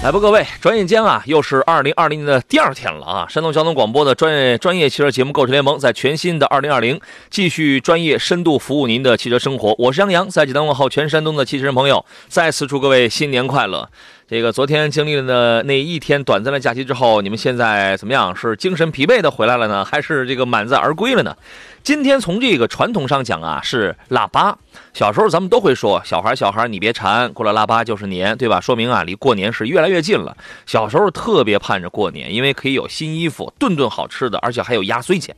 来吧，各位，转眼间啊，又是二零二零年的第二天了啊！山东交通广播的专业专业汽车节目《购车联盟》在全新的二零二零继续专业深度服务您的汽车生活。我是杨洋，在济南问候全山东的汽车人朋友，再次祝各位新年快乐。这个昨天经历了的那一天短暂的假期之后，你们现在怎么样？是精神疲惫的回来了呢，还是这个满载而归了呢？今天从这个传统上讲啊，是腊八。小时候咱们都会说，小孩小孩你别馋，过了腊八就是年，对吧？说明啊，离过年是越来越近了。小时候特别盼着过年，因为可以有新衣服，顿顿好吃的，而且还有压岁钱。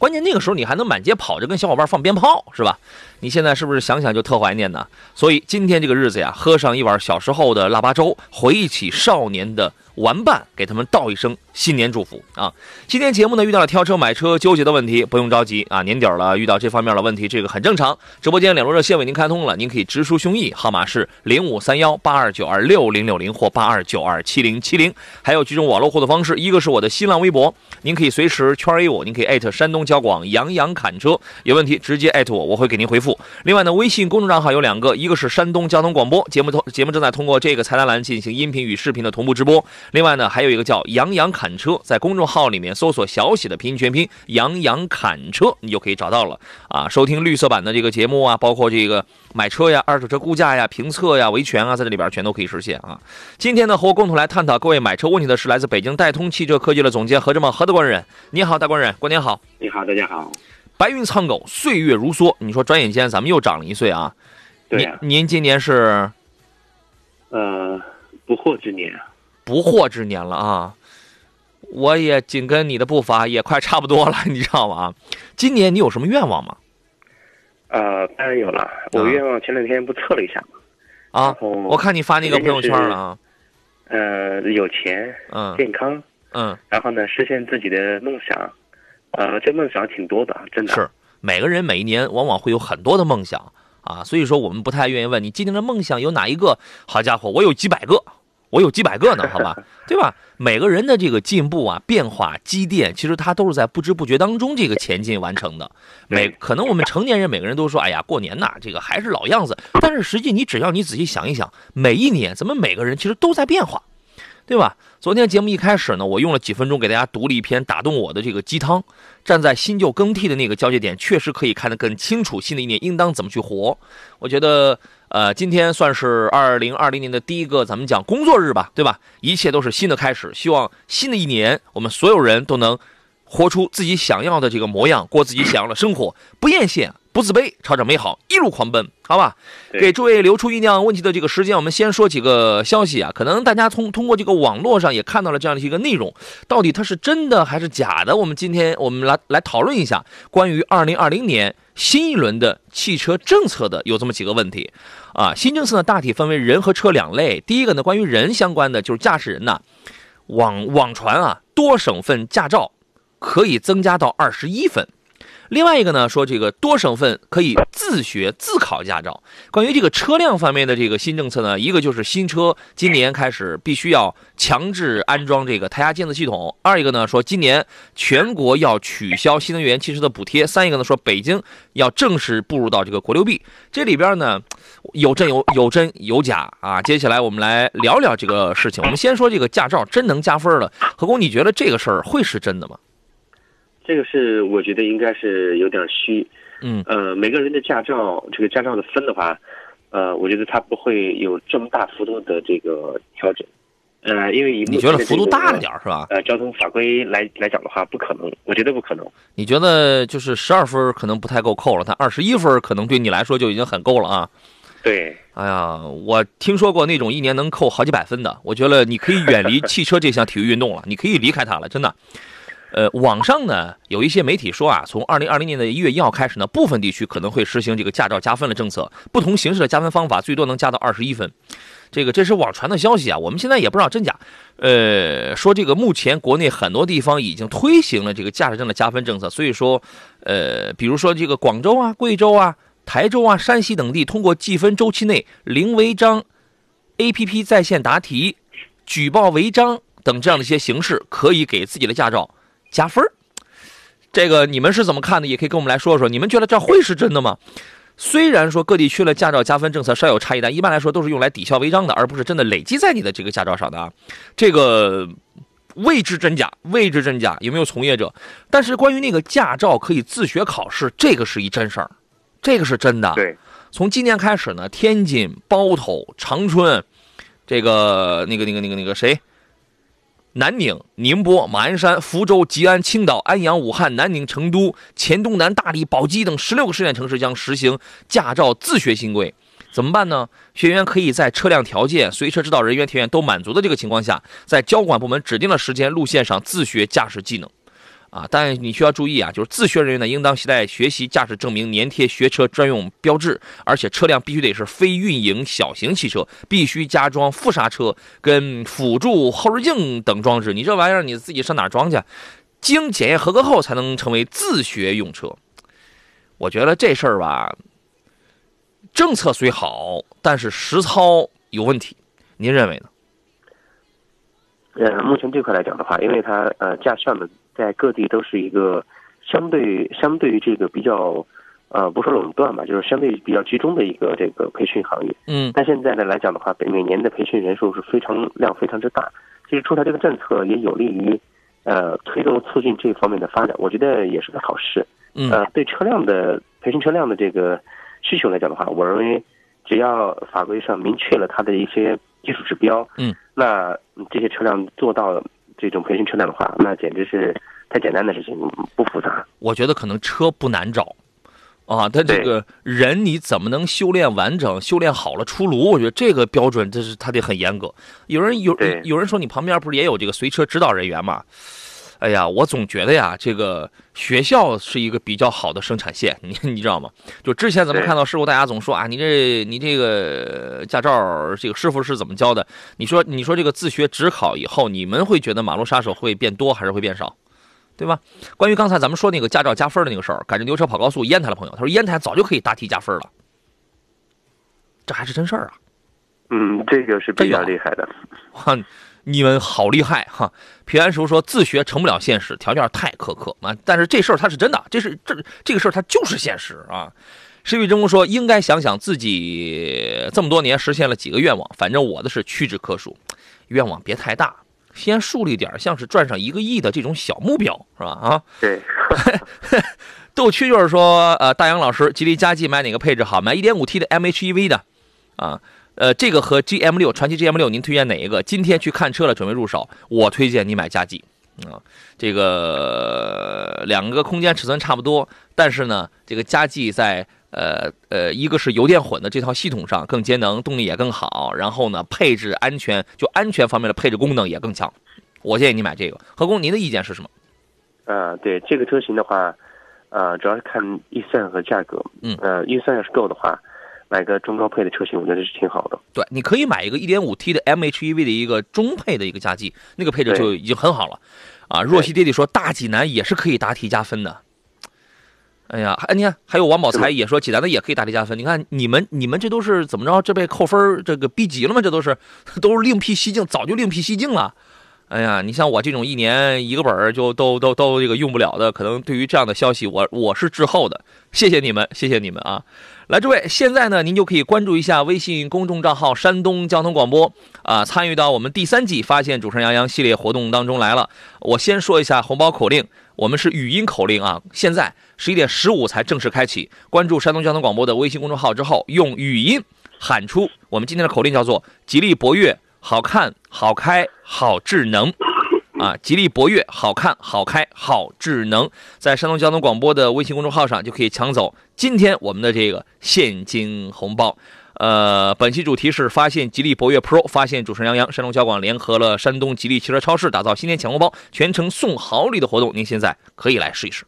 关键那个时候你还能满街跑着跟小伙伴放鞭炮，是吧？你现在是不是想想就特怀念呢？所以今天这个日子呀，喝上一碗小时候的腊八粥，回忆起少年的。玩伴给他们道一声新年祝福啊！今天节目呢遇到了挑车买车纠结的问题，不用着急啊，年底了遇到这方面的问题，这个很正常。直播间两路热线为您开通了，您可以直抒胸臆，号码是零五三幺八二九二六零六零或八二九二七零七零，还有几种网络互动方式，一个是我的新浪微博，您可以随时圈 A 我，您可以艾特山东交广杨洋侃车，有问题直接艾特我，我会给您回复。另外呢，微信公众账号有两个，一个是山东交通广播节目，通节目正在通过这个菜单栏进行音频与视频的同步直播。另外呢，还有一个叫“杨洋侃车”，在公众号里面搜索小写的拼音全拼“杨洋侃车”，你就可以找到了啊。收听绿色版的这个节目啊，包括这个买车呀、二手车估价呀、评测呀、维权啊，在这里边全都可以实现啊。今天呢，和我共同来探讨各位买车问题的是来自北京戴通汽车科技的总监何志茂何大官人。你好，大官人，过年好。你好，大家好。白云苍狗，岁月如梭。你说转眼间咱们又长了一岁啊？对呀。您今年是？呃，不惑之年。不惑之年了啊！我也紧跟你的步伐，也快差不多了，你知道吗？今年你有什么愿望吗？呃，当然有了。我愿望前两天不测了一下吗。啊，我看你发那个朋友圈了啊。呃，有钱，嗯，健康，嗯，然后呢，实现自己的梦想。呃，这梦想挺多的，真的是。每个人每一年往往会有很多的梦想啊，所以说我们不太愿意问你今年的梦想有哪一个。好家伙，我有几百个。我有几百个呢，好吧，对吧？每个人的这个进步啊、变化、积淀，其实他都是在不知不觉当中这个前进完成的。每可能我们成年人每个人都说：“哎呀，过年呐，这个还是老样子。”但是实际你只要你仔细想一想，每一年咱们每个人其实都在变化，对吧？昨天节目一开始呢，我用了几分钟给大家读了一篇打动我的这个鸡汤。站在新旧更替的那个交界点，确实可以看得更清楚，新的一年应当怎么去活。我觉得。呃，今天算是二零二零年的第一个，咱们讲工作日吧，对吧？一切都是新的开始，希望新的一年，我们所有人都能活出自己想要的这个模样，过自己想要的生活，不艳羡。不自卑，朝着美好一路狂奔，好吧？给诸位留出酝酿问题的这个时间，我们先说几个消息啊。可能大家通通过这个网络上也看到了这样的一个内容，到底它是真的还是假的？我们今天我们来来讨论一下关于二零二零年新一轮的汽车政策的有这么几个问题啊。新政策呢大体分为人和车两类。第一个呢，关于人相关的，就是驾驶人呐，网网传啊，多省份驾照可以增加到二十一分。另外一个呢，说这个多省份可以自学自考驾照。关于这个车辆方面的这个新政策呢，一个就是新车今年开始必须要强制安装这个胎压监测系统；二一个呢，说今年全国要取消新能源汽车的补贴；三一个呢，说北京要正式步入到这个国六 B。这里边呢，有真有有真有假啊。接下来我们来聊聊这个事情。我们先说这个驾照真能加分了，何工，你觉得这个事儿会是真的吗？这个是我觉得应该是有点虚，嗯，呃，每个人的驾照这个驾照的分的话，呃，我觉得它不会有这么大幅度的这个调整，呃，因为以你觉得幅度大了点是吧？呃，交通法规来来讲的话，不可能，我觉得不可能。你觉得就是十二分可能不太够扣了，但二十一分可能对你来说就已经很够了啊？对，哎呀，我听说过那种一年能扣好几百分的，我觉得你可以远离汽车这项体育运动了，你可以离开它了，真的。呃，网上呢有一些媒体说啊，从二零二零年的一月一号开始呢，部分地区可能会实行这个驾照加分的政策，不同形式的加分方法最多能加到二十一分。这个这是网传的消息啊，我们现在也不知道真假。呃，说这个目前国内很多地方已经推行了这个驾驶证的加分政策，所以说，呃，比如说这个广州啊、贵州啊、台州啊、山西等地，通过记分周期内零违章、APP 在线答题、举报违章等这样的一些形式，可以给自己的驾照加分这个你们是怎么看的？也可以跟我们来说说，你们觉得这会是真的吗？虽然说各地区的驾照加分政策稍有差异，但一般来说都是用来抵消违章的，而不是真的累积在你的这个驾照上的啊。这个未知真假，未知真假，有没有从业者？但是关于那个驾照可以自学考试，这个是一真事儿，这个是真的。对，从今年开始呢，天津、包头、长春，这个那个那个那个那个谁？南宁、宁波、马鞍山、福州、吉安、青岛、安阳、武汉、南宁、成都、黔东南、大理、宝鸡等十六个试点城市将实行驾照自学新规。怎么办呢？学员可以在车辆条件、随车指导人员条件都满足的这个情况下，在交管部门指定的时间路线上自学驾驶技能。啊，但你需要注意啊，就是自学人员呢，应当携带学习驾驶证明，粘贴学车专用标志，而且车辆必须得是非运营小型汽车，必须加装副刹车跟辅助后视镜等装置。你这玩意儿你自己上哪装去？经检验合格后才能成为自学用车。我觉得这事儿吧，政策虽好，但是实操有问题。您认为呢？呃，目前这块来讲的话，因为它呃驾校呢。在各地都是一个相对相对于这个比较，呃，不说垄断吧，就是相对比较集中的一个这个培训行业。嗯。但现在呢来讲的话，每年的培训人数是非常量非常之大。其实出台这个政策也有利于，呃，推动促进这方面的发展。我觉得也是个好事。嗯。呃，对车辆的培训车辆的这个需求来讲的话，我认为只要法规上明确了它的一些技术指标，嗯，那这些车辆做到。这种培训车辆的话，那简直是太简单的事情，不复杂。我觉得可能车不难找，啊，但这个人你怎么能修炼完整、修炼好了出炉？我觉得这个标准，这是他得很严格。有人有有人说，你旁边不是也有这个随车指导人员吗？哎呀，我总觉得呀，这个学校是一个比较好的生产线，你你知道吗？就之前咱们看到师傅，大家总说啊，你这你这个驾照这个师傅是怎么教的？你说你说这个自学只考以后，你们会觉得马路杀手会变多还是会变少？对吧？关于刚才咱们说那个驾照加分的那个事儿，赶着牛车跑高速烟台的朋友，他说烟台早就可以答题加分了，这还是真事儿啊？嗯，这个是比较厉害的。你们好厉害哈！平安叔说自学成不了现实，条件太苛刻啊。但是这事儿它是真的，这是这这个事儿它就是现实啊。石玉真说应该想想自己这么多年实现了几个愿望，反正我的是屈指可数。愿望别太大，先树立点像是赚上一个亿的这种小目标，是吧？啊，对。逗趣就是说，呃，大杨老师，吉利嘉际买哪个配置好？买 1.5T 的 MHEV 的，啊。呃，这个和 GM 六传奇 GM 六，您推荐哪一个？今天去看车了，准备入手，我推荐你买佳绩啊。这个两个空间尺寸差不多，但是呢，这个佳绩在呃呃，一个是油电混的这套系统上更节能，动力也更好，然后呢，配置安全就安全方面的配置功能也更强。我建议你买这个。何工，您的意见是什么？呃，对这个车型的话，呃，主要是看预算和价格。嗯，呃，预算要是够的话。买个中高配的车型，我觉得是挺好的。对，你可以买一个 1.5T 的 MHEV 的一个中配的一个加绩，那个配置就已经很好了。啊，若曦爹爹说大济南也是可以答题加分的。哎呀，哎，你看，还有王宝才也说济南的也可以答题加分。你看你们你们这都是怎么着？这被扣分这个逼急了吗？这都是 都是另辟蹊径，早就另辟蹊径了。哎呀，你像我这种一年一个本儿就都都都这个用不了的，可能对于这样的消息，我我是滞后的。谢谢你们，谢谢你们啊！来，诸位，现在呢，您就可以关注一下微信公众账号“山东交通广播”，啊，参与到我们第三季“发现主持人杨洋”系列活动当中来了。我先说一下红包口令，我们是语音口令啊。现在十一点十五才正式开启。关注山东交通广播的微信公众号之后，用语音喊出我们今天的口令，叫做“吉利博越好看、好开、好智能”。啊，吉利博越好看、好开、好智能，在山东交通广播的微信公众号上就可以抢走今天我们的这个现金红包。呃，本期主题是发现吉利博越 Pro，发现主持人杨洋，山东交广联合了山东吉利汽车超市，打造新年抢红包，全程送好礼的活动，您现在可以来试一试。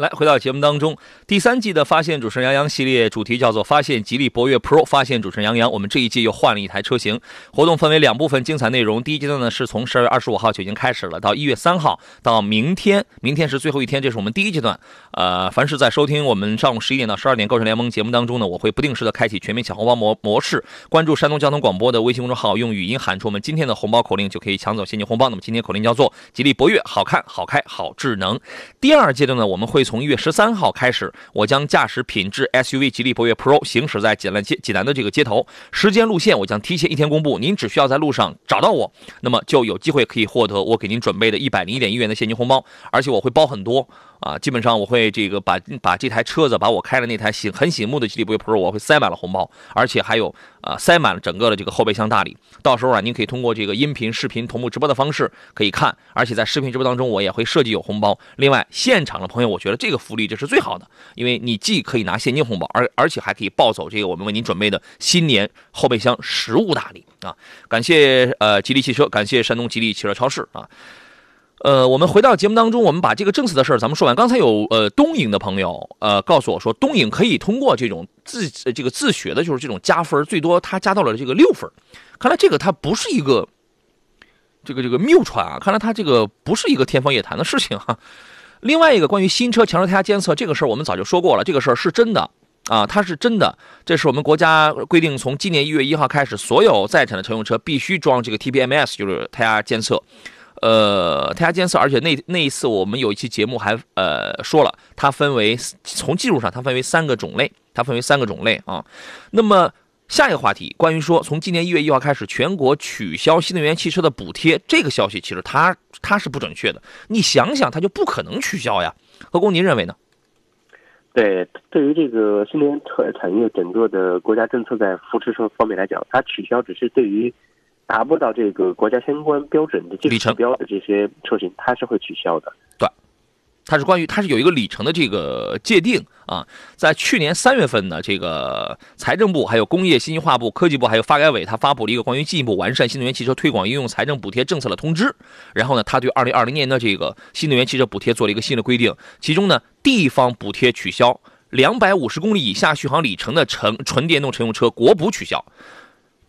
来，回到节目当中，第三季的发现主持人杨洋系列主题叫做“发现吉利博越 Pro”。发现主持人杨洋，我们这一季又换了一台车型。活动分为两部分，精彩内容。第一阶段呢，是从十二月二十五号就已经开始了，到一月三号，到明天，明天是最后一天，这是我们第一阶段。呃，凡是在收听我们上午十一点到十二点《购车联盟》节目当中呢，我会不定时的开启全民抢红包模模式。关注山东交通广播的微信公众号，用语音喊出我们今天的红包口令，就可以抢走现金红包。那么今天口令叫做“吉利博越好看、好开、好智能”。第二阶段呢，我们会从一月十三号。开始，我将驾驶品质 SUV 吉利博越 Pro 行驶在济南街济南的这个街头，时间路线我将提前一天公布，您只需要在路上找到我，那么就有机会可以获得我给您准备的一百零一点一元的现金红包，而且我会包很多。啊，基本上我会这个把把这台车子，把我开的那台醒很醒目的吉利博越 Pro，我会塞满了红包，而且还有啊塞满了整个的这个后备箱大礼。到时候啊，您可以通过这个音频、视频同步直播的方式可以看，而且在视频直播当中我也会设计有红包。另外，现场的朋友，我觉得这个福利这是最好的，因为你既可以拿现金红包，而而且还可以抱走这个我们为您准备的新年后备箱实物大礼啊！感谢呃吉利汽车，感谢山东吉利汽车超市啊。呃，我们回到节目当中，我们把这个政策的事儿咱们说完。刚才有呃东营的朋友呃告诉我说，东营可以通过这种自这个自学的，就是这种加分，最多他加到了这个六分。看来这个它不是一个这个这个谬传啊，看来他这个不是一个天方夜谭的事情哈。另外一个关于新车强制胎压监测这个事儿，我们早就说过了，这个事儿是真的啊，它是真的。这是我们国家规定，从今年一月一号开始，所有在产的乘用车必须装这个 TPMS，就是胎压监测。呃，胎压监测，而且那那一次我们有一期节目还呃说了，它分为从技术上它分为三个种类，它分为三个种类啊。那么下一个话题，关于说从今年一月一号开始全国取消新能源汽车的补贴，这个消息其实它它是不准确的。你想想，它就不可能取消呀。何工，您认为呢？对，对于这个新能源车产业整个的国家政策在扶持方面来讲，它取消只是对于。达不到这个国家相关标准的里程标的这些车型，它是会取消的。对，它是关于它是有一个里程的这个界定啊。在去年三月份呢，这个财政部、还有工业信息化部、科技部、还有发改委，它发布了一个关于进一步完善新能源汽车推广应用财政补贴政策的通知。然后呢，它对二零二零年的这个新能源汽车补贴做了一个新的规定，其中呢，地方补贴取消，两百五十公里以下续航里程的乘纯电动乘用车国补取消。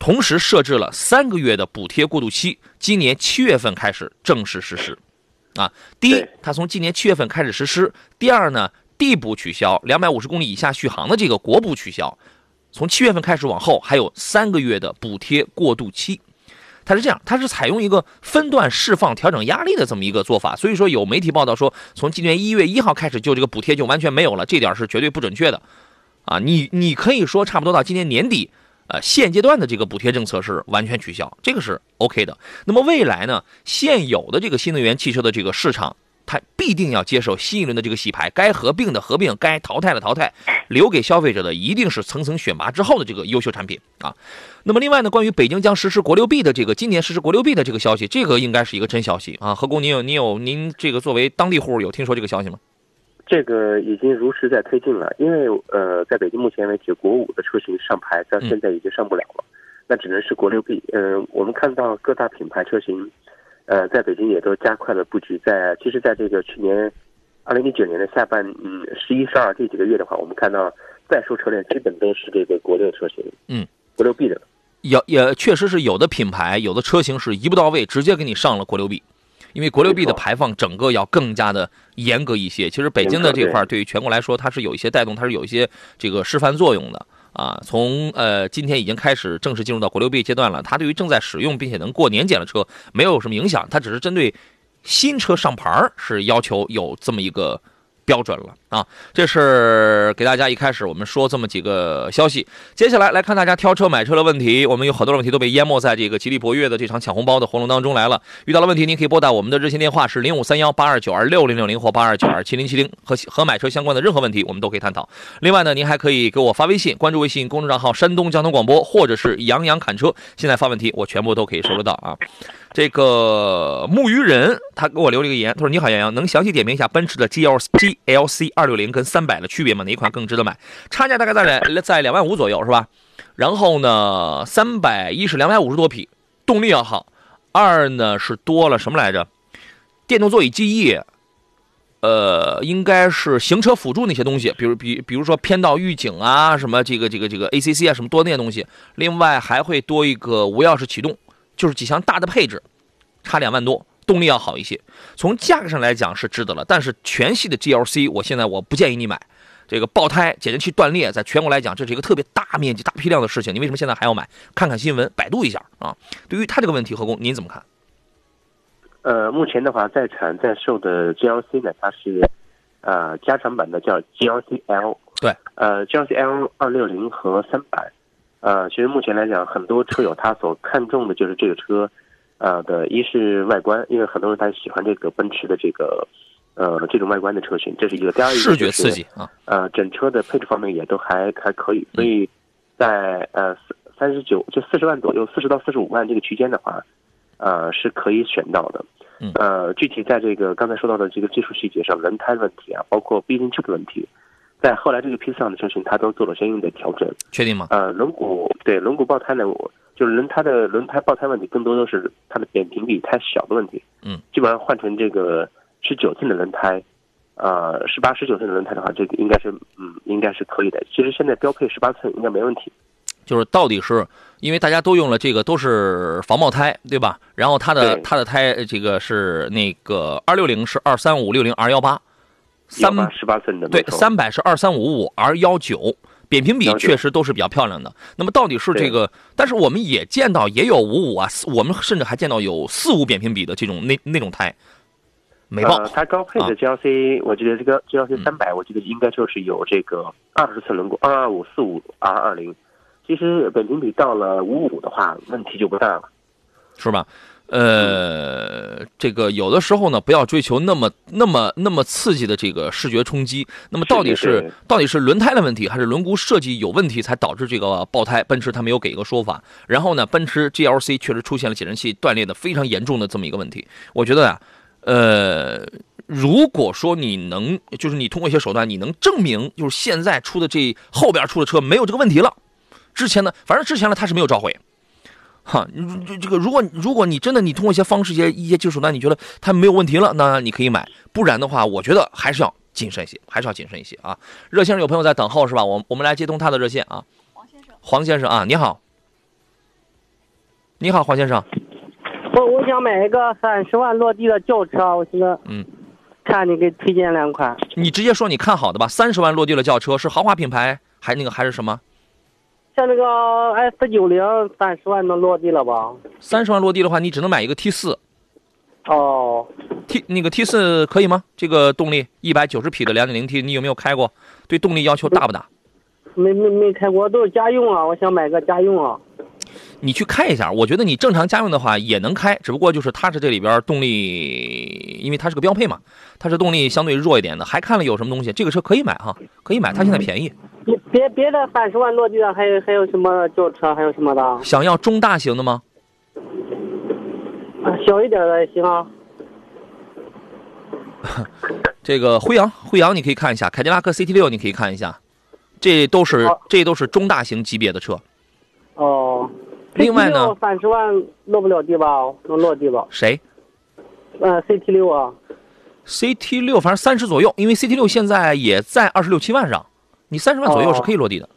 同时设置了三个月的补贴过渡期，今年七月份开始正式实施。啊，第一，它从今年七月份开始实施；第二呢，地补取消，两百五十公里以下续航的这个国补取消，从七月份开始往后还有三个月的补贴过渡期。它是这样，它是采用一个分段释放、调整压力的这么一个做法。所以说，有媒体报道说，从今年一月一号开始就这个补贴就完全没有了，这点是绝对不准确的。啊，你你可以说差不多到今年年底。呃，现阶段的这个补贴政策是完全取消，这个是 OK 的。那么未来呢，现有的这个新能源汽车的这个市场，它必定要接受新一轮的这个洗牌，该合并的合并，该淘汰的淘汰，留给消费者的一定是层层选拔之后的这个优秀产品啊。那么另外呢，关于北京将实施国六 B 的这个今年实施国六 B 的这个消息，这个应该是一个真消息啊。何工，你有你有您这个作为当地户有听说这个消息吗？这个已经如实在推进了，因为呃，在北京目前为止，国五的车型上牌到现在已经上不了了，那只能是国六 B。嗯，我们看到各大品牌车型，呃，在北京也都加快了布局。在其实，在这个去年二零一九年的下半嗯十一、十二这几个月的话，我们看到在售车辆基本都是这个国六车型，嗯，国六 B 的，也也确实是有的品牌有的车型是一步到位，直接给你上了国六 B。因为国六 B 的排放整个要更加的严格一些，其实北京的这块对于全国来说，它是有一些带动，它是有一些这个示范作用的啊。从呃今天已经开始正式进入到国六 B 阶段了，它对于正在使用并且能过年检的车没有什么影响，它只是针对新车上牌是要求有这么一个。标准了啊！这是给大家一开始我们说这么几个消息，接下来来看大家挑车买车的问题。我们有好多问题都被淹没在这个吉利博越的这场抢红包的活动当中来了。遇到了问题，您可以拨打我们的热线电话是零五三幺八二九二六零六零或八二九二七零七零，和和买车相关的任何问题我们都可以探讨。另外呢，您还可以给我发微信，关注微信公众账号山东交通广播，或者是杨洋侃车。现在发问题，我全部都可以收得到啊。这个木鱼人他给我留了一个言，他说：“你好，杨洋，能详细点评一下奔驰的 G L G L C 二六零跟三百的区别吗？哪一款更值得买？差价大概在两在两万五左右是吧？然后呢，三百一是两百五十多匹，动力要好；二呢是多了什么来着？电动座椅记忆。”呃，应该是行车辅助那些东西，比如比比如说偏道预警啊，什么这个这个这个 ACC 啊，什么多那些东西。另外还会多一个无钥匙启动，就是几项大的配置，差两万多，动力要好一些。从价格上来讲是值得了，但是全系的 GLC 我现在我不建议你买。这个爆胎、减震器断裂，在全国来讲这是一个特别大面积、大批量的事情，你为什么现在还要买？看看新闻，百度一下啊。对于他这个问题，何工您怎么看？呃，目前的话，在产在售的 GLC 呢，它是，呃，加长版的叫 GLC L。对。呃，GLC L 二六零和三百，呃，其实目前来讲，很多车友他所看重的就是这个车，呃的一是外观，因为很多人他喜欢这个奔驰的这个，呃，这种外观的车型，这是一个。第二一个视觉刺激啊。呃，整车的配置方面也都还还可以，所以在呃三十九就四十万左右，四十到四十五万这个区间的话。呃，是可以选到的，呃，具体在这个刚才说到的这个技术细节上，轮胎问题啊，包括避震器的问题，在后来这个批次上的车型，它都做了相应的调整。确定吗？呃，轮毂对轮毂爆胎呢，我就是轮胎的轮胎爆胎问题，更多都是它的扁平比太小的问题。嗯，基本上换成这个十九寸的轮胎，呃，十八、十九寸的轮胎的话，这个应该是嗯，应该是可以的。其实现在标配十八寸应该没问题。就是到底是因为大家都用了这个都是防爆胎，对吧？然后它的它的胎这个是那个二六零是二三五六零 R 幺八，三十八寸的对，三百是二三五五 R 幺九，扁平比确实都是比较漂亮的。那么到底是这个？但是我们也见到也有五五啊，我们甚至还见到有四五扁平比的这种那那种胎，没爆。它高配的 GLC，我觉得这个 GLC 三百，我记得应该就是有这个二十寸轮毂，二二五四五 R 二零。其实扁平比到了五五的话，问题就不大了，是吧？呃，这个有的时候呢，不要追求那么、那么、那么刺激的这个视觉冲击。那么到底是到底是轮胎的问题，还是轮毂设计有问题才导致这个爆胎？奔驰它没有给一个说法。然后呢，奔驰 GLC 确实出现了减震器断裂的非常严重的这么一个问题。我觉得呀，呃，如果说你能，就是你通过一些手段，你能证明，就是现在出的这后边出的车没有这个问题了。之前呢，反正之前呢，它是没有召回，哈，这这个，如果如果你真的你通过一些方式、一些一些技术那，你觉得它没有问题了，那你可以买；不然的话，我觉得还是要谨慎一些，还是要谨慎一些啊。热线上有朋友在等候是吧？我我们来接通他的热线啊。黄先生，黄先生啊，你好，你好，黄先生。我我想买一个三十万落地的轿车，我现在嗯，看你给推荐两款。你直接说你看好的吧。三十万落地的轿车是豪华品牌，还那个还是什么？像那个 S 九零三十万能落地了吧？三十万落地的话，你只能买一个 T 四。哦，T 那个 T 四可以吗？这个动力一百九十匹的两点零 T，你有没有开过？对动力要求大不大？没没没开过，都是家用啊！我想买个家用啊。你去开一下，我觉得你正常家用的话也能开，只不过就是它是这里边动力，因为它是个标配嘛，它是动力相对弱一点的。还看了有什么东西？这个车可以买哈，可以买，它现在便宜。别别别的三十万落地的，还有还有什么轿车？还有什么的？想要中大型的吗？啊，小一点的也行啊。这个辉昂，辉昂你可以看一下，凯迪拉克 CT 六你可以看一下，这都是这都是中大型级别的车。哦。另外呢？三十万落不了地吧？能落地吧？谁？呃，CT 六啊。CT 六反正三十左右，因为 CT 六现在也在二十六七万上。你三十万左右是可以落地的。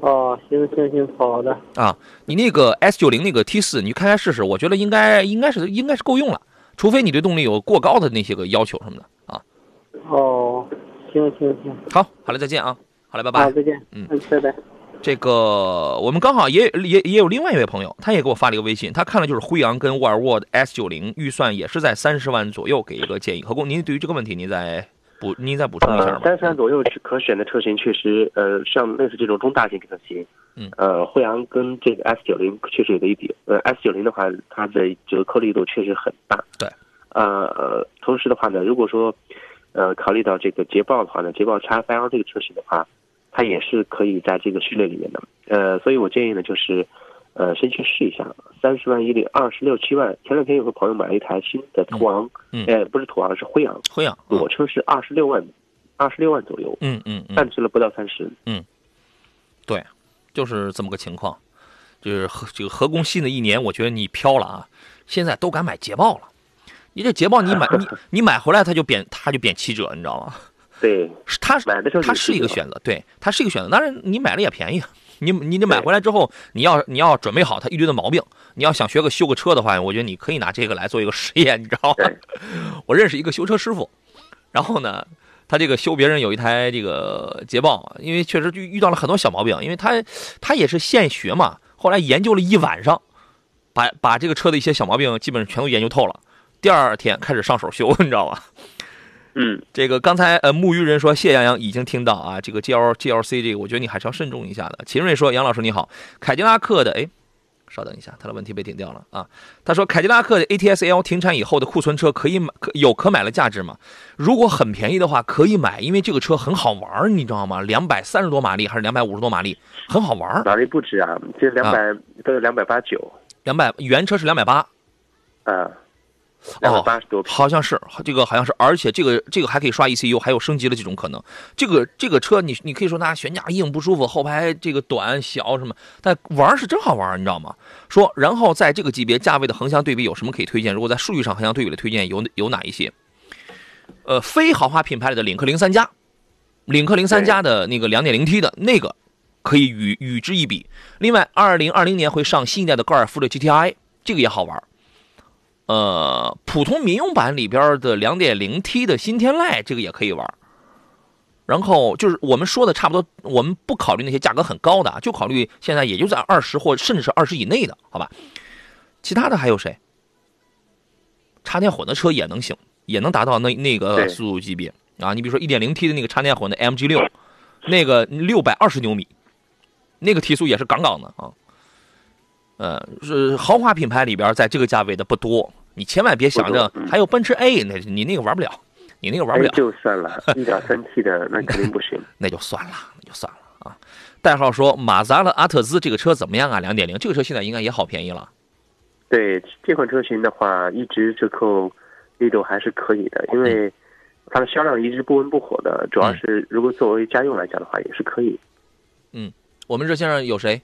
哦，行行行，好的。啊，你那个 S 九零那个 T 四，你开开试试，我觉得应该应该是应该是够用了，除非你对动力有过高的那些个要求什么的啊。哦，行行行。好，好了，再见啊。好嘞，拜拜。好，再见。嗯，拜拜。这个我们刚好也也也有另外一位朋友，他也给我发了一个微信，他看了就是辉昂跟沃尔沃的 S 九零，预算也是在三十万左右，给一个建议。何工，您对于这个问题，您再。补，您再补充一下三十万左右可选的车型确实，呃，像类似这种中大型车型，嗯，呃，辉昂跟这个 S 九零确实有的一比。呃，S 九零的话，它的折扣力度确实很大。对，呃，同时的话呢，如果说，呃，考虑到这个捷豹的话呢，捷豹 x L 这个车型的话，它也是可以在这个序列里面的。呃，所以我建议呢，就是，呃，先去试一下，三十万以里，二十六七万。前两天有个朋友买了一台新的途昂，嗯哎，不是途昂，是辉昂，辉昂，嗯裸车是二十六万，二十六万左右，嗯嗯嗯，淡值了不到三十。嗯对，就是这么个情况。就是合这个合工新的一年，我觉得你飘了啊！现在都敢买捷豹了，你这捷豹你买 你你买回来它就贬它就贬七折，你知道吗？对，它买的时候它是一个选择，对，它是一个选择。当然你买了也便宜，你你得买回来之后，你要你要准备好它一堆的毛病，你要想学个修个车的话，我觉得你可以拿这个来做一个实验，你知道吗？我认识一个修车师傅，然后呢，他这个修别人有一台这个捷豹，因为确实就遇到了很多小毛病，因为他他也是现学嘛，后来研究了一晚上，把把这个车的一些小毛病基本上全都研究透了，第二天开始上手修，你知道吧？嗯，这个刚才呃木鱼人说谢阳阳已经听到啊，这个 G L G L C 这个我觉得你还是要慎重一下的。秦瑞说杨老师你好，凯迪拉克的哎，稍等一下，他的问题被顶掉了啊。他说凯迪拉克的 A T S L 停产以后的库存车可以买可有可买的价值吗？如果很便宜的话可以买，因为这个车很好玩儿，你知道吗？两百三十多马力还是两百五十多马力，很好玩儿。马力不止啊，这两百都有两百八九，两百原车是两百八，啊，两百八十多匹。好像是这个，好像是，而且这个这个还可以刷 ECU，还有升级的这种可能。这个这个车你你可以说它悬架硬不舒服，后排这个短小什么，但玩是真好玩，你知道吗？说，然后在这个级别价位的横向对比有什么可以推荐？如果在数据上横向对比的推荐有有哪一些？呃，非豪华品牌里的领克零三加，领克零三加的那个 2.0T 的那个可以与与之一比。另外，二零二零年会上新一代的高尔夫的 GTI，这个也好玩儿。呃，普通民用版里边的 2.0T 的新天籁，这个也可以玩。然后就是我们说的差不多，我们不考虑那些价格很高的，就考虑现在也就在二十或甚至是二十以内的，好吧？其他的还有谁？插电混的车也能行，也能达到那那个速度级别啊。你比如说 1.0T 的那个插电混的 MG 六，那个六百二十牛米，那个提速也是杠杠的啊。呃，是豪华品牌里边，在这个价位的不多，你千万别想着还有奔驰 A，那你那个玩不了，你那个玩不哎了，就算了，一点三 T 的那肯定不行。那就算了，那就算了啊。代号说马自达的阿特兹这个车怎么样啊？两点零，这个车现在应该也好便宜了。对这款车型的话，一直折扣力度还是可以的，因为它的销量一直不温不火的，主要是如果作为家用来讲的话，也是可以。嗯我们热线上有谁？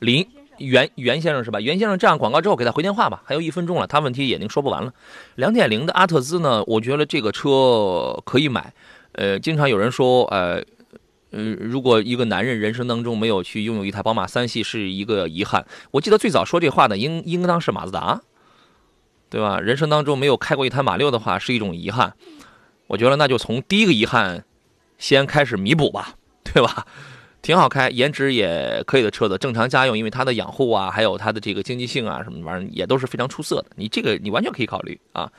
林袁袁先生是吧？袁先生这样广告之后给他回电话吧，还有一分钟了，他问题已经说不完了。两点零的阿特兹呢，我觉得这个车可以买。呃，经常有人说，呃，呃，如果一个男人人生当中没有去拥有一台宝马三系是一个遗憾。我记得最早说这话的应应当是马自达，对吧？人生当中没有开过一台马六的话是一种遗憾。我觉得那就从第一个遗憾先开始弥补吧，对吧？挺好开，颜值也可以的车子，正常家用，因为它的养护啊，还有它的这个经济性啊，什么玩意儿也都是非常出色的。你这个你完全可以考虑啊。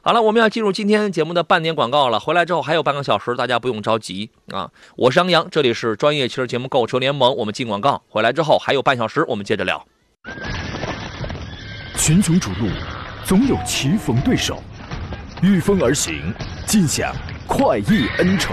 好了，我们要进入今天节目的半点广告了。回来之后还有半个小时，大家不用着急啊。我是杨洋，这里是专业汽车节目《购车联盟》，我们进广告。回来之后还有半小时，我们接着聊。群雄逐鹿，总有棋逢对手，御风而行，尽享快意恩仇。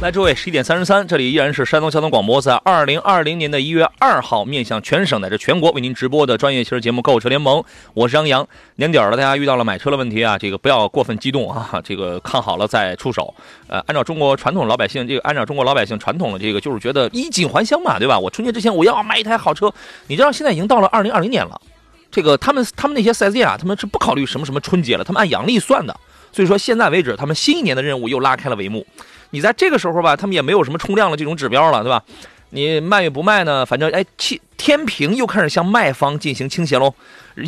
来，诸位，十一点三十三，这里依然是山东交通广播，在二零二零年的一月二号，面向全省乃至全国为您直播的专业汽车节目《购车联盟》，我是杨洋。年底了，大家遇到了买车的问题啊，这个不要过分激动啊，这个看好了再出手。呃，按照中国传统老百姓，这个按照中国老百姓传统的这个，就是觉得衣锦还乡嘛，对吧？我春节之前我要买一台好车，你知道现在已经到了二零二零年了，这个他们他们那些四 S 店啊，他们是不考虑什么什么春节了，他们按阳历算的。所以说，现在为止，他们新一年的任务又拉开了帷幕。你在这个时候吧，他们也没有什么冲量的这种指标了，对吧？你卖与不卖呢？反正哎，天天平又开始向卖方进行倾斜喽，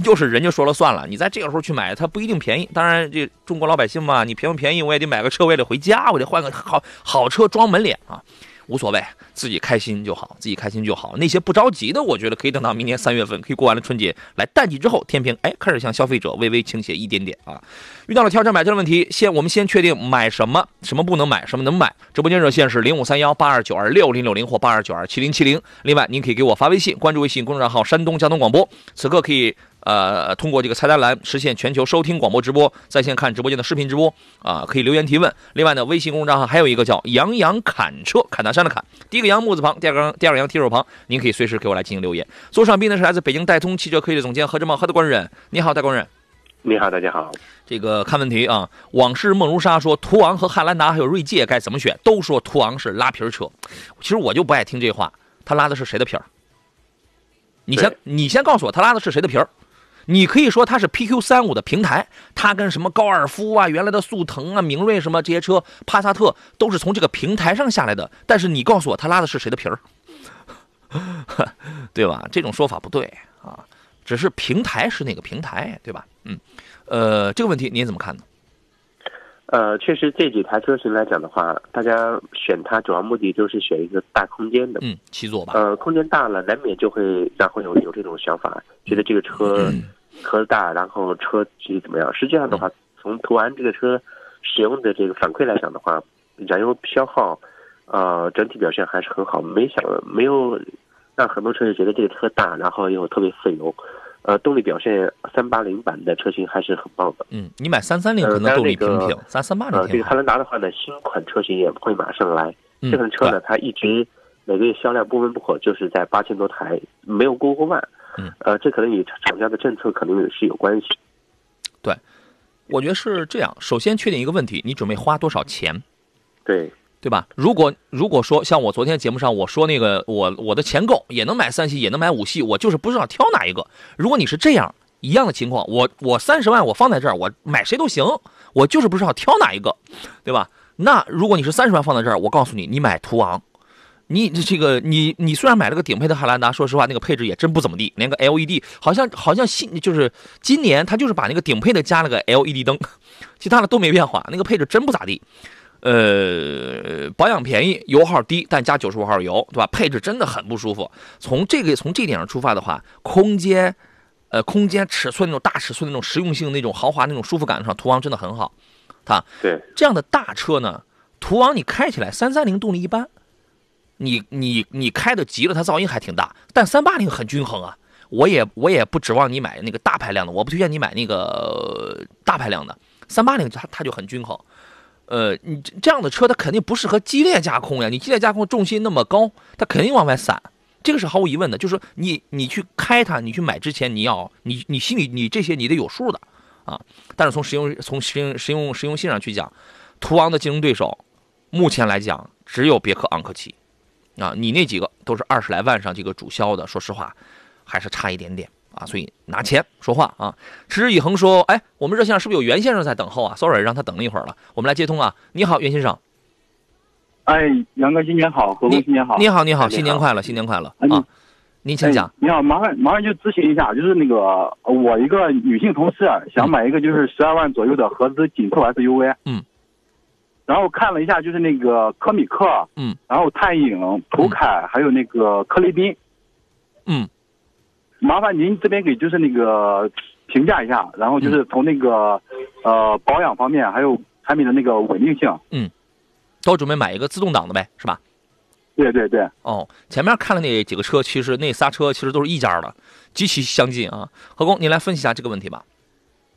又是人家说了算了。你在这个时候去买，它不一定便宜。当然，这中国老百姓嘛，你便不便宜，我也得买个车，我也得回家，我得换个好好车装门脸啊。无所谓，自己开心就好，自己开心就好。那些不着急的，我觉得可以等到明年三月份，可以过完了春节，来淡季之后，天平哎开始向消费者微微倾斜一点点啊。遇到了挑战买车的问题，先我们先确定买什么，什么不能买，什么能买。直播间热线是零五三幺八二九二六零六零或八二九二七零七零。另外，您可以给我发微信，关注微信公众账号山东交通广播，此刻可以。呃，通过这个菜单栏实现全球收听广播直播，在线看直播间的视频直播啊，可以留言提问。另外呢，微信公众账号还有一个叫“杨洋砍车”，砍大山的砍，第一个杨木字旁，第二个第二个杨提手旁，您可以随时给我来进行留言。坐上宾的是来自北京戴通汽车科技的总监何志茂，何大官人，你好，大官。人。你好，大家好。这个看问题啊，往事梦如沙说，途昂和汉兰达还有锐界该怎么选？都说途昂是拉皮车，其实我就不爱听这话，他拉的是谁的皮儿？你先你先告诉我，他拉的是谁的皮儿？你可以说它是 PQ 三五的平台，它跟什么高尔夫啊、原来的速腾啊、明锐什么这些车、帕萨特都是从这个平台上下来的。但是你告诉我，它拉的是谁的皮儿，对吧？这种说法不对啊，只是平台是哪个平台，对吧？嗯，呃，这个问题您怎么看呢？呃，确实这几台车型来讲的话，大家选它主要目的就是选一个大空间的，嗯，七座吧。呃，空间大了，难免就会然后有有这种想法，觉得这个车。车大，然后车体怎么样？实际上的话，从途安这个车使用的这个反馈来讲的话，燃油消耗，呃，整体表现还是很好，没想没有让很多车主觉得这个车大，然后又特别费油。呃，动力表现，三八零版的车型还是很棒的。嗯，你买三三零可能动力平平，三三八零。呃，这个汉兰达的话呢，新款车型也不会马上来。这款车呢，它一直每个月销量不温不火，就是在八千多台，没有过过万。嗯，呃，这可能与厂家的政策可能也是有关系。对，我觉得是这样。首先确定一个问题，你准备花多少钱？对，对吧？如果如果说像我昨天节目上我说那个，我我的钱够，也能买三系，也能买五系，我就是不知道挑哪一个。如果你是这样一样的情况，我我三十万我放在这儿，我买谁都行，我就是不知道挑哪一个，对吧？那如果你是三十万放在这儿，我告诉你，你买途昂。你这个你你虽然买了个顶配的汉兰达，说实话那个配置也真不怎么地，连个 LED 好像好像新就是今年他就是把那个顶配的加了个 LED 灯，其他的都没变化，那个配置真不咋地。呃，保养便宜，油耗低，但加九十五号油，对吧？配置真的很不舒服。从这个从这点上出发的话，空间，呃，空间尺寸那种大尺寸那种实用性那种豪华那种舒服感上，途昂真的很好。它对这样的大车呢，途昂你开起来三三零动力一般。你你你开的急了，它噪音还挺大，但三八零很均衡啊。我也我也不指望你买那个大排量的，我不推荐你买那个大排量的。三八零它它就很均衡。呃，你这样的车它肯定不适合激烈加空呀。你激烈加空重心那么高，它肯定往外散，这个是毫无疑问的。就是说你你去开它，你去买之前你要你你心里你这些你得有数的啊。但是从实用从实用实用实用性上去讲，途昂的竞争对手目前来讲只有别克昂科旗。啊，你那几个都是二十来万上这个主销的，说实话，还是差一点点啊。所以拿钱说话啊。持之以恒说，哎，我们热线上是不是有袁先生在等候啊？Sorry，让他等了一会儿了。我们来接通啊。你好，袁先生。哎，杨哥，新年好，何工新年好。你好，你好，新年快乐，新年快乐啊。您请讲。你好，麻烦麻烦就咨询一下，就是那个我一个女性同事想买一个就是十二万左右的合资紧凑 SUV。嗯。然后看了一下，就是那个科米克，嗯，然后探影、途凯，还有那个科雷宾，嗯，麻烦您这边给就是那个评价一下，然后就是从那个呃保养方面，还有产品的那个稳定性，嗯，都准备买一个自动挡的呗，是吧？对对对。哦，前面看了那几个车，其实那仨车其实都是一家的，极其相近啊。何工，您来分析一下这个问题吧。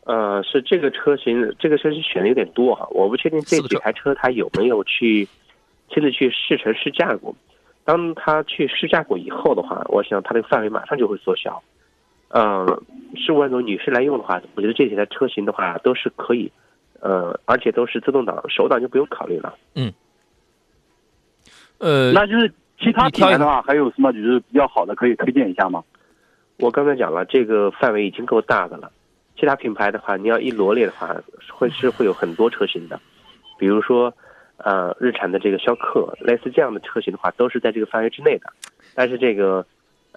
呃，是这个车型，这个车型选的有点多哈，我不确定这几台车它有没有去亲自去试乘试驾过。当他去试驾过以后的话，我想它这个范围马上就会缩小。嗯，十五万多女士来用的话，我觉得这几台车型的话都是可以，呃，而且都是自动挡，手挡就不用考虑了。嗯。呃，那就是其他品牌的话，还有什么就是比较好的可以推荐一下吗？我刚才讲了，这个范围已经够大的了。其他品牌的话，你要一罗列的话，会是会有很多车型的，比如说，呃，日产的这个逍客，类似这样的车型的话，都是在这个范围之内的。但是这个，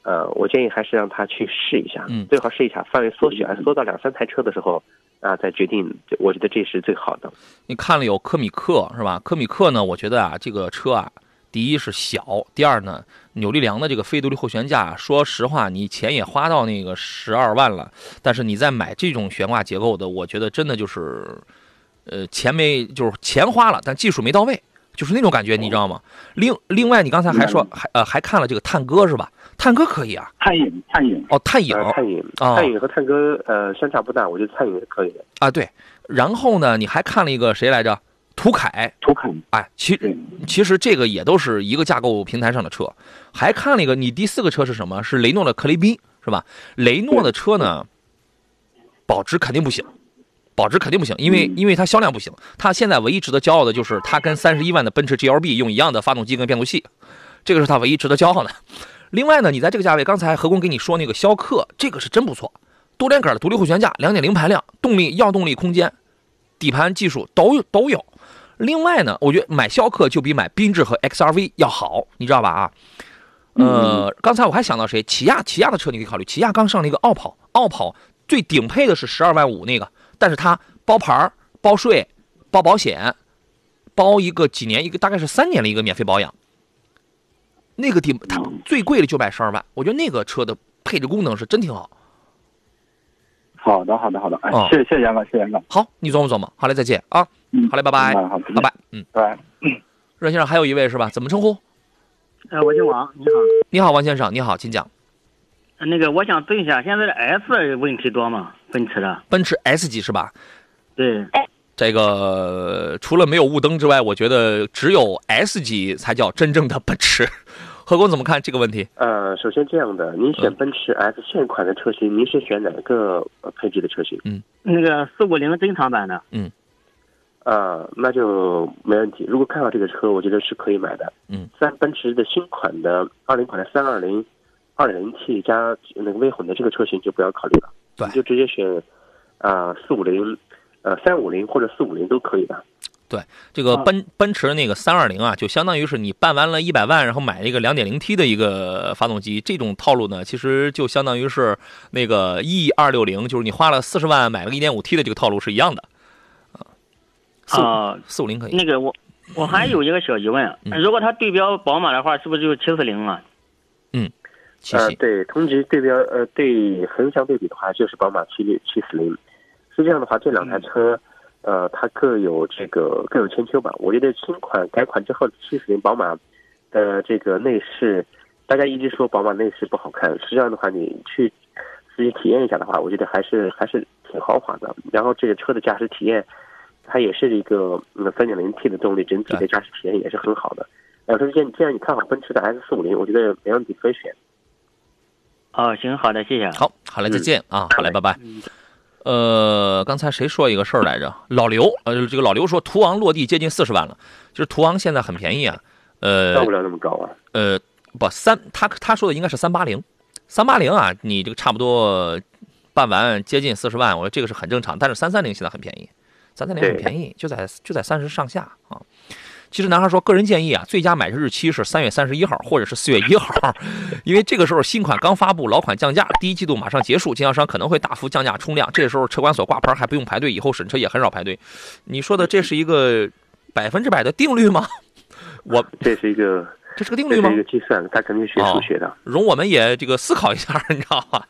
呃，我建议还是让他去试一下，嗯，最好试一下，范围缩小，缩到两三台车的时候，啊，再决定。我觉得这是最好的。你看了有科米克是吧？科米克呢，我觉得啊，这个车啊，第一是小，第二呢，扭力梁的这个非独立后悬架，说实话，你钱也花到那个十二万了，但是你再买这种悬挂结构的，我觉得真的就是，呃，钱没就是钱花了，但技术没到位，就是那种感觉，你知道吗？另另外，你刚才还说还呃还看了这个探戈是吧？探戈可以啊，探影探影，哦，探影呃，探影，哦探影和探戈呃相差不大，我觉得探影是可以的。啊，对，然后呢，你还看了一个谁来着？途凯，途凯，哎，其对，其实这个也都是一个架构平台上的车，还看了一个，你第四个车是什么？是雷诺的克雷宾，是吧？雷诺的车呢，保值肯定不行，保值肯定不行，因为因为它销量不行。它现在唯一值得骄傲的就是它跟三十一万的奔驰 GLB 用一样的发动机跟变速器，这个是它唯一值得骄傲的。另外呢，你在这个价位，刚才何工给你说那个逍客，这个是真不错，多连杆的独立后悬架，两点零排量，动力要动力空间，底盘技术都有都有。另外呢，我觉得买逍客就比买缤智和 XRV 要好，你知道吧？啊，呃，刚才我还想到谁？起亚，起亚的车你可以考虑。起亚刚上了一个傲跑，傲跑最顶配的是十二万五那个，但是它包牌儿、包税、包保险，包一个几年一个大概是三年的一个免费保养。那个顶它最贵的就卖十二万，我觉得那个车的配置功能是真挺好。好的好的好的，哎哦，谢谢谢谢杨哥，谢谢杨哥，好，你琢磨琢磨。好嘞，再见啊。嗯，好嘞，拜拜，嗯好，拜拜。嗯，拜拜。任先生还有一位是吧？怎么称呼？呃，我姓王，你好。你好，王先生，你好，请讲。呃那个，我想问一下，现在的 S 问题多吗？奔驰的？奔驰 S 级是吧？对，这个除了没有雾灯之外，我觉得只有 S 级才叫真正的奔驰。何工怎么看这个问题？呃，首先这样的，您选嗯奔驰 S 现款的车型，您是选哪个呃配置的车型？嗯那个四五零珍藏版的。呃，那就没问题。如果看到这个车，我觉得是可以买的。嗯，三奔驰的新款的二零款的三二零二点零 T 加那个微混的这个车型就不要考虑了，对你就直接选啊四五零呃三五零或者四五零都可以的。对这个奔奔驰那个三二零啊，就相当于是你办完了一百万，然后买一个两点零 T 的一个发动机，这种套路呢，其实就相当于是那个 E 二六零，就是你花了四十万买了个一点五 T 的这个套路是一样的。啊，四五零可以。那个我我还有一个小疑问，嗯如果它对标宝马的话，是不是就是七四零啊？呃，七系，对，同级对标呃对横向对比的话，就是宝马七六七四零。是这样的话，这两台车，呃，它各有这个各有千秋吧。我觉得新款改款之后的七四零宝马的这个内饰，大家一直说宝马内饰不好看，实际上的话，你去自己体验一下的话，我觉得还是还是挺豪华的。然后这个车的驾驶体验，它也是一个嗯三点零 T 的动力，整体的驾驶体验也是很好的。两车之间，既然你看好奔驰的 S 四五零，我觉得没问题，可以选。哦，行，好的，谢谢。好，好嘞，再见啊，好嘞，拜拜。嗯呃，刚才谁说一个事儿来着？老刘，呃，这个老刘说途昂落地接近四十万了，就是途昂现在很便宜啊，呃到不了那么高啊。呃，不三，他他说的应该是三八零，三八零啊，你这个差不多办完接近四十万，我说这个是很正常，但是三三零现在很便宜，三三零很便宜，就在就在三十上下啊。其实男孩说，个人建议啊，最佳买车日期是三月三十一号或者是四月一号，因为这个时候新款刚发布，老款降价，第一季度马上结束，经销商可能会大幅降价冲量，这时候车管所挂牌还不用排队，以后审车也很少排队。你说的这是一个百分之百的定律吗？我这是一个这是个定律吗这是一？个计算，他肯定学数学的。容我们也这个思考一下，你知道吗？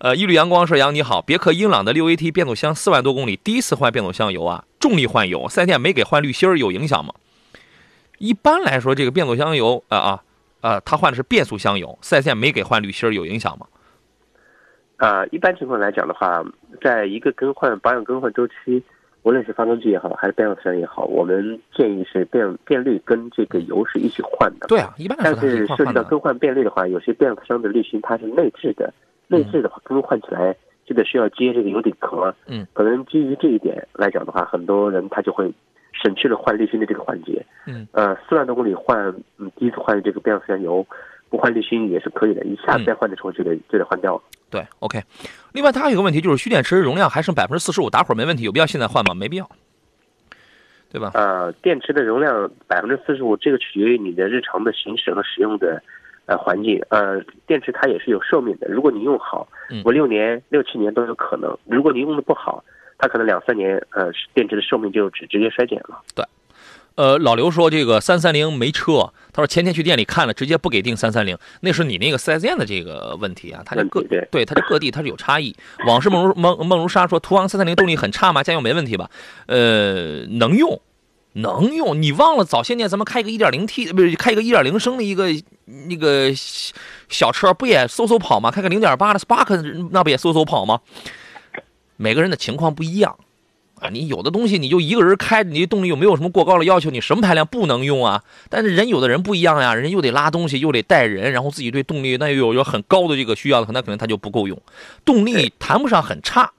呃，一缕阳光说：“杨你好，别克英朗的六 AT 变速箱四万多公里，第一次换变速箱油啊，重力换油，四 S 店没给换滤芯儿，有影响吗？”一般来说，这个变速箱油啊啊啊，他换的是变速箱油，四 S 店没给换滤芯儿，有影响吗？啊、一般情况来讲的话，在一个更换保养更换周期，无论是发动机也好，还是变速箱也好，我们建议是变变滤跟这个油是一起换的。对啊，一般来但是。涉及到更换变滤的话，有些变速箱的滤芯它是内置的，内置的话更换起来就得需要接这个油底壳。嗯，可能基于这一点来讲的话，很多人他就会省去了换滤芯的这个环节。嗯，呃，四万多公里换，嗯，第一次换这个变速箱油，不换滤芯也是可以的，一下子再换的时候就得、就得换掉了。对，OK。另外，它还有个问题就是蓄电池容量还剩百分之四十五，打火没问题，有必要现在换吗？没必要，对吧？呃，电池的容量百分之四十五，这个取决于你的日常的行驶和使用的呃环境。呃，电池它也是有寿命的，如果你用好嗯，五六年、六七年都有可能；如果你用的不好，它可能两三年，呃，电池的寿命就直直接衰减了。对呃，老刘说这个三三零没车，他说前天去店里看了，直接不给定三三零，那是你那个四 S 店的这个问题啊，它这各对对它这各地它是有差异。往事梦如梦梦如沙说途昂三三零动力很差吗？家用没问题吧？呃，能用。能用，你忘了早些年咱们开个 1.0T，不是开个1.0升的一个那个小车，不也嗖嗖跑吗？开个0.8的 Spark，那不也嗖嗖跑吗？每个人的情况不一样啊，你有的东西你就一个人开，你动力又没有什么过高的要求，你什么排量不能用啊？但是人有的人不一样呀，人又得拉东西，又得带人，然后自己对动力那又有有很高的这个需要的，那可能他就不够用。动力谈不上很差，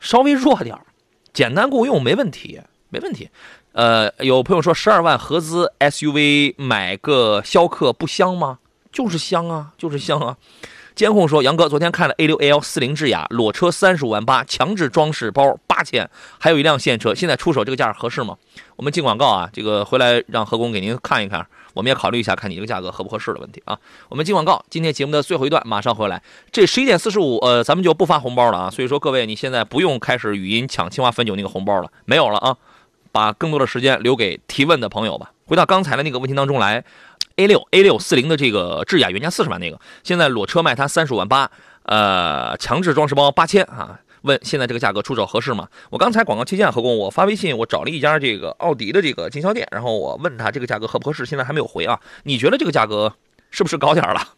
稍微弱点儿，简单够用没问题，没问题。呃，有朋友说十二万合资 SUV 买个逍客不香吗？就是香啊，就是香啊。监控说，杨哥昨天看了 A6L 四零智雅裸车三十五万八，强制装饰包八千，还有一辆现车，现在出手这个价合适吗？我们进广告啊，这个回来让何工给您看一看，我们也考虑一下，看你这个价格合不合适的问题啊。我们进广告，今天节目的最后一段马上回来。这十一点四十五，呃，咱们就不发红包了啊，所以说各位你现在不用开始语音抢清华汾酒那个红包了，没有了啊。把更多的时间留给提问的朋友吧。回到刚才的那个问题当中来，A 六 A 六四零的这个智雅原价四十万那个，现在裸车卖它三十五万八，呃，强制装饰包八千啊。问现在这个价格出手合适吗？我刚才广告期间何工，我发微信，我找了一家这个奥迪的这个经销店，然后我问他这个价格合不合适，现在还没有回啊。你觉得这个价格是不是高点了？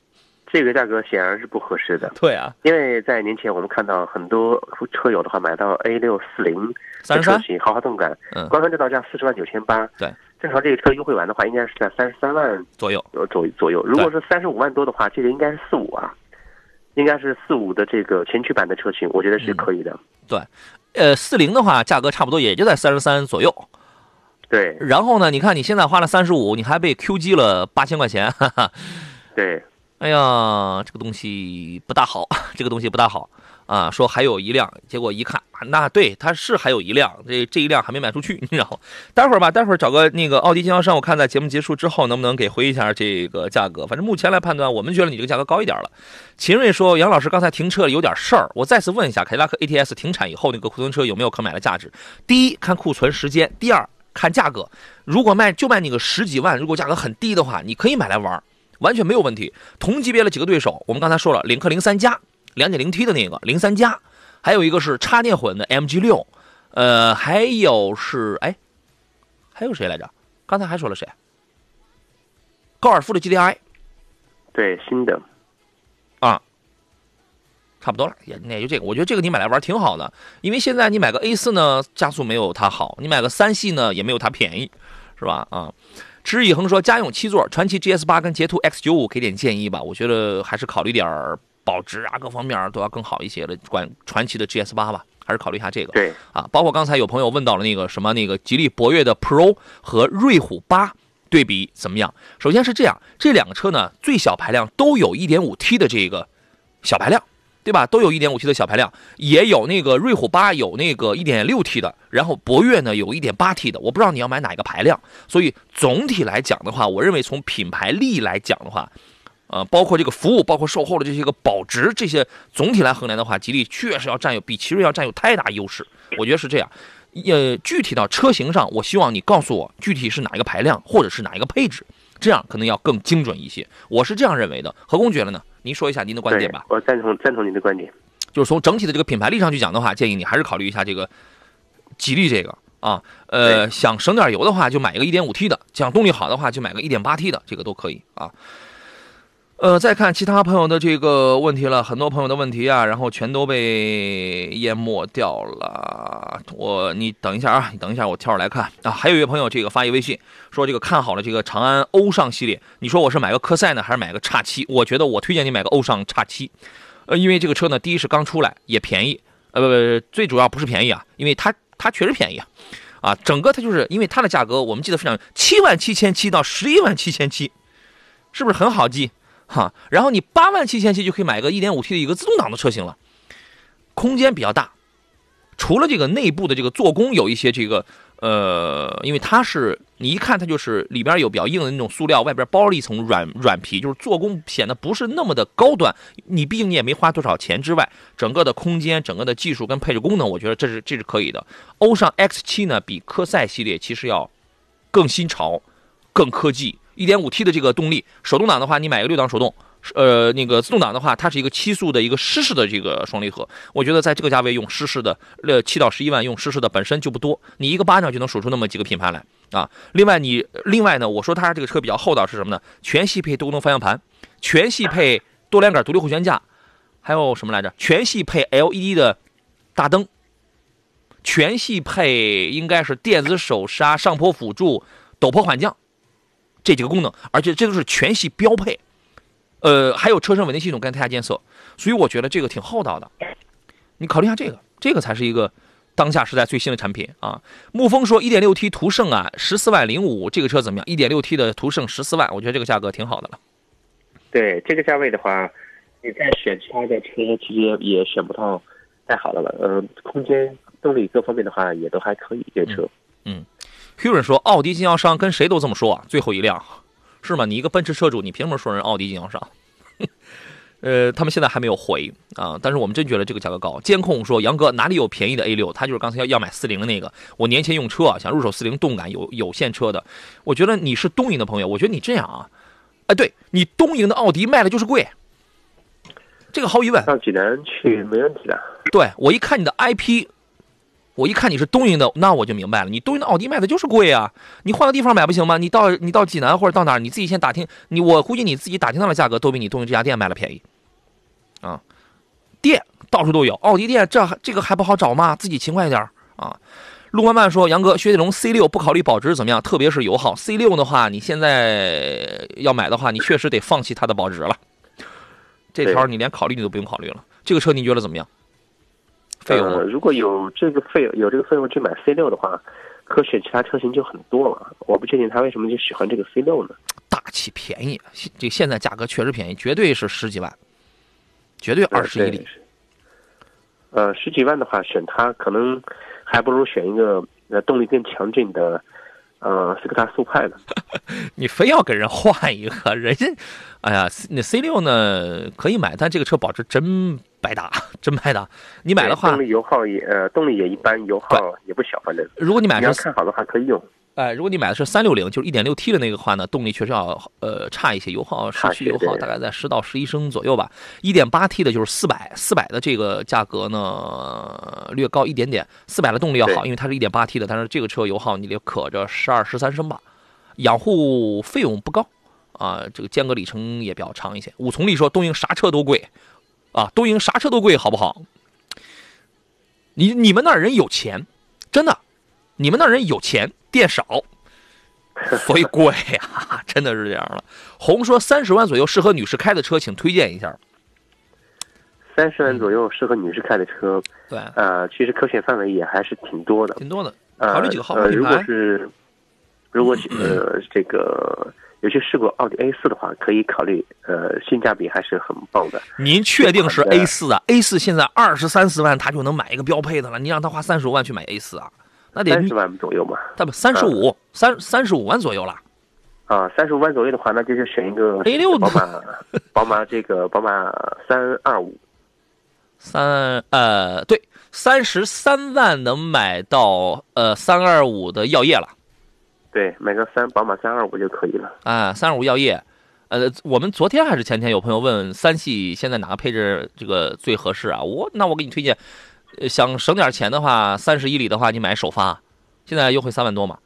这个价格显然是不合适的。对啊，因为在年前我们看到很多车友的话买到 A 六四零三十三，型豪华动感，嗯，官方指导价四十万九千八，对，正常这个车优惠完的话，应该是在三十三万左右，左左右。如果是三十五万多的话，这个应该是四五啊，应该是四五的这个前驱版的车型，我觉得是可以的。对，呃，四零的话价格差不多也就在三十三左右。对，然后呢，你看你现在花了三十五，你还被 Q 击了八千块钱，哈哈。对。哎呀，这个东西不大好，这个东西不大好啊！说还有一辆，结果一看，那对，它是还有一辆，这这一辆还没卖出去，你知道？待会儿吧，待会儿找个那个奥迪经销商，我看在节目结束之后能不能给回一下这个价格。反正目前来判断，我们觉得你这个价格高一点了。秦瑞说，杨老师刚才停车有点事儿，我再次问一下，凯迪拉克 ATS 停产以后，那个库存车有没有可买的价值？第一，看库存时间；第二，看价格。如果卖就卖你个十几万，如果价格很低的话，你可以买来玩。完全没有问题。同级别的几个对手，我们刚才说了，领克零三加，两点零 T 的那个零三加，还有一个是插电混的 MG 六，呃，还有是哎，还有谁来着？刚才还说了谁？高尔夫的 GDI，对，新的，啊，差不多了，也也就这个。我觉得这个你买来玩挺好的，因为现在你买个 A 四呢，加速没有它好；你买个三系呢，也没有它便宜，是吧？啊。池以恒说：“家用七座，传祺 GS 八跟捷途 X 九五，给点建议吧。我觉得还是考虑点保值啊，各方面都要更好一些的。管传祺的 GS 八吧，还是考虑一下这个。对啊，包括刚才有朋友问到了那个什么，那个吉利博越的 Pro 和瑞虎八对比怎么样？首先是这样，这两个车呢，最小排量都有一点五 T 的这个小排量。”对吧？都有一点五 T 的小排量，也有那个瑞虎八有那个一点六 T 的，然后博越呢有一点八 T 的。我不知道你要买哪一个排量，所以总体来讲的话，我认为从品牌力来讲的话，呃，包括这个服务，包括售后的这些个保值这些，总体来衡量的话，吉利确实要占有比奇瑞要占有太大优势。我觉得是这样。呃，具体到车型上，我希望你告诉我具体是哪一个排量，或者是哪一个配置，这样可能要更精准一些。我是这样认为的。何工觉得呢？您说一下您的观点吧。我赞同赞同您的观点，就是从整体的这个品牌力上去讲的话，建议你还是考虑一下这个吉利这个啊。呃，想省点油的话，就买一个 1.5T 的；想动力好的话，就买个 1.8T 的，这个都可以啊。呃，再看其他朋友的这个问题了，很多朋友的问题啊，然后全都被淹没掉了。我你等一下啊，你等一下，我跳出来看啊。还有一位朋友这个发一微信说，这个看好了这个长安欧尚系列，你说我是买个科赛呢，还是买个叉七？我觉得我推荐你买个欧尚叉七，呃，因为这个车呢，第一是刚出来也便宜，呃不，最主要不是便宜啊，因为它它确实便宜啊，啊，整个它就是因为它的价格，我们记得非常七万七千七到十一万七千七，是不是很好记？哈，然后你八万七千七就可以买个一点五 T 的一个自动挡的车型了，空间比较大。除了这个内部的这个做工有一些这个呃，因为它是你一看它就是里边有比较硬的那种塑料，外边包了一层软软皮，就是做工显得不是那么的高端。你毕竟你也没花多少钱之外，整个的空间、整个的技术跟配置功能，我觉得这是这是可以的。欧尚 X 七呢，比科赛系列其实要。更新潮、更科技。1.5T 的这个动力，手动挡的话，你买个六档手动，呃，那个自动挡的话，它是一个七速的一个湿式的这个双离合。我觉得在这个价位用湿式的，呃，七到十一万用湿式的本身就不多，你一个巴掌就能数出那么几个品牌来啊。另外你另外呢，我说它这个车比较厚道是什么呢？全系配多功能方向盘，全系配多连杆独立后悬架，还有什么来着？全系配 LED 的大灯，全系配应该是电子手刹、上坡辅助、陡坡缓降。这几个功能，而且这都是全系标配，呃，还有车身稳定系统跟胎压监测，所以我觉得这个挺厚道的。你考虑一下这个，这个才是一个当下时代最新的产品啊。沐风说，1.6T 途胜啊，十四万零五，这个车怎么样？1.6T 的途胜十四万，我觉得这个价格挺好的了。对这个价位的话，你再选其他的车，其实也选不到太好的了。呃，空间、动力各方面的话也都还可以，这车。嗯。有人说奥迪经销商跟谁都这么说啊，最后一辆，是吗？你一个奔驰车主，你凭什么说人奥迪经销商？呃，他们现在还没有回啊，但是我们真觉得这个价格高。监控说杨哥哪里有便宜的 A 六？他就是刚才要要买四零的那个。我年前用车啊，想入手四零动感有有现车的。我觉得你是东营的朋友，我觉得你这样啊，哎，对你东营的奥迪卖的就是贵，这个毫无疑问。上济南去没问题的。对我一看你的 IP。我一看你是东营的，那我就明白了，你东营的奥迪卖的就是贵啊！你换个地方买不行吗？你到你到济南或者到哪儿，你自己先打听，你我估计你自己打听到的价格都比你东营这家店卖的便宜，啊，店到处都有，奥迪店这这个还不好找吗？自己勤快一点啊！陆漫漫说：“杨哥，雪铁龙 C 六不考虑保值怎么样？特别是油耗 C 六的话，你现在要买的话，你确实得放弃它的保值了。这条你连考虑你都不用考虑了。这个车你觉得怎么样？”呃，如果有这个费用，有这个费用去买 C 六的话，可选其他车型就很多了。我不确定他为什么就喜欢这个 C 六呢？大气便宜，这现在价格确实便宜，绝对是十几万，绝对二十一里。呃，十几万的话，选它可能还不如选一个呃动力更强劲的。呃，斯柯达速派的，你非要给人换一个，人家，哎呀，那 C 六呢可以买，但这个车保值真白搭，真白搭。你买的话，动力油耗也呃，动力也一般，油耗也不小，反正。如果你买的看好的话，可以用。哎，如果你买的是三六零，就是一点六 T 的那个话呢，动力确实要呃差一些，油耗市区油耗大概在十到十一升左右吧。一点八 T 的就是四百，四百的这个价格呢略高一点点，四百的动力要好，因为它是一点八 T 的，但是这个车油耗你得可着十二十三升吧，养护费用不高啊，这个间隔里程也比较长一些。武从力说东营啥车都贵啊，东营啥车都贵，好不好？你你们那人有钱，真的，你们那人有钱。店少，所以 贵呀，真的是这样了。红说三十万左右适合女士开的车，请推荐一下。三十万左右适合女士开的车，对，呃，其实可选范围也还是挺多的，挺多的。考虑几个好品牌。如果是，如 果呃这个有些试过奥迪 A 四的话，可以考虑，呃，性价比还是很棒的。您确定是 A 四啊？A 四现在二十三四万，他就能买一个标配的了，你让他花三十五万去买 A 四啊？那得三十万左右嘛，他不三十五三三十五万左右了，啊，三十五万左右的话，那就是选一个 A 六宝马，宝马这个宝马三二五，三呃对，三十三万能买到呃三二五的药业了，对，买个三宝马三二五就可以了啊，三二五药业，呃，我们昨天还是前天有朋友问三系现在哪个配置这个最合适啊？我那我给你推荐。想省点钱的话，三十一里的话，你买首发，现在优惠三万多嘛，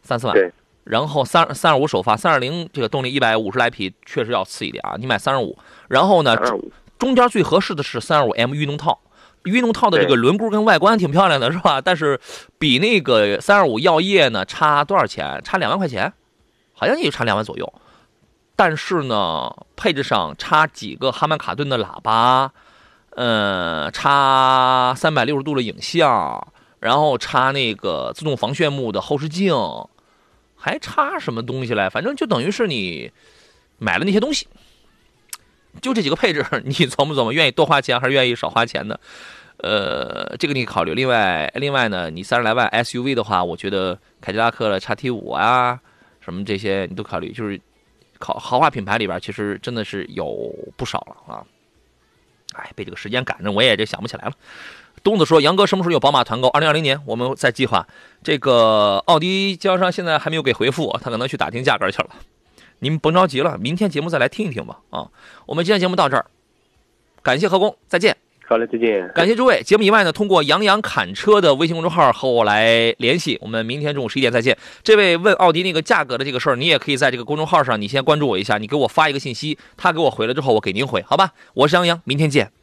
三四万。对。然后三三二五首发，三二零这个动力一百五十来匹，确实要次一点啊。你买三二五，然后呢，中间最合适的是三二五 M 运动套，运动套的这个轮毂跟外观挺漂亮的，是吧？但是比那个三二五药业呢差多少钱？差两万块钱，好像也就差两万左右。但是呢，配置上差几个哈曼卡顿的喇叭。嗯，差三百六十度的影像，然后插那个自动防眩目的后视镜，还差什么东西来？反正就等于是你买了那些东西，就这几个配置，你琢磨琢磨，愿意多花钱还是愿意少花钱呢？呃，这个你考虑。另外，另外呢，你三十来万 SUV 的话，我觉得凯迪拉克的叉 T 五啊，什么这些你都考虑。就是考豪华品牌里边，其实真的是有不少了啊。哎，被这个时间赶着，我也就想不起来了。东子说：“杨哥什么时候有宝马团购？二零二零年我们在计划。这个奥迪经销商现在还没有给回复，他可能去打听价格去了。你们甭着急了，明天节目再来听一听吧。啊，我们今天节目到这儿，感谢何工，再见。好嘞，再见。感谢诸位。节目以外呢，通过杨洋侃车的微信公众号和我来联系。我们明天中午十一点再见。这位问奥迪那个价格的这个事儿，你也可以在这个公众号上，你先关注我一下，你给我发一个信息，他给我回了之后，我给您回，好吧？我是杨洋，明天见。